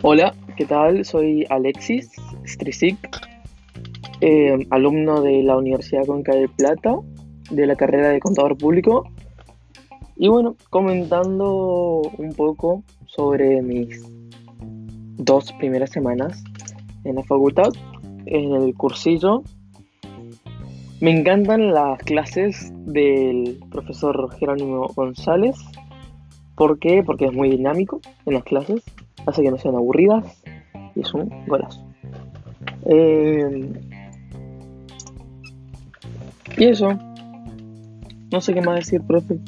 Hola, ¿qué tal? Soy Alexis Strisic, eh, alumno de la Universidad Conca de Plata, de la carrera de contador público. Y bueno, comentando un poco sobre mis dos primeras semanas en la facultad, en el cursillo. Me encantan las clases del profesor Jerónimo González. ¿Por qué? Porque es muy dinámico en las clases hace que no sean aburridas y es un golazo. Eh, y eso, no sé qué más decir, profe.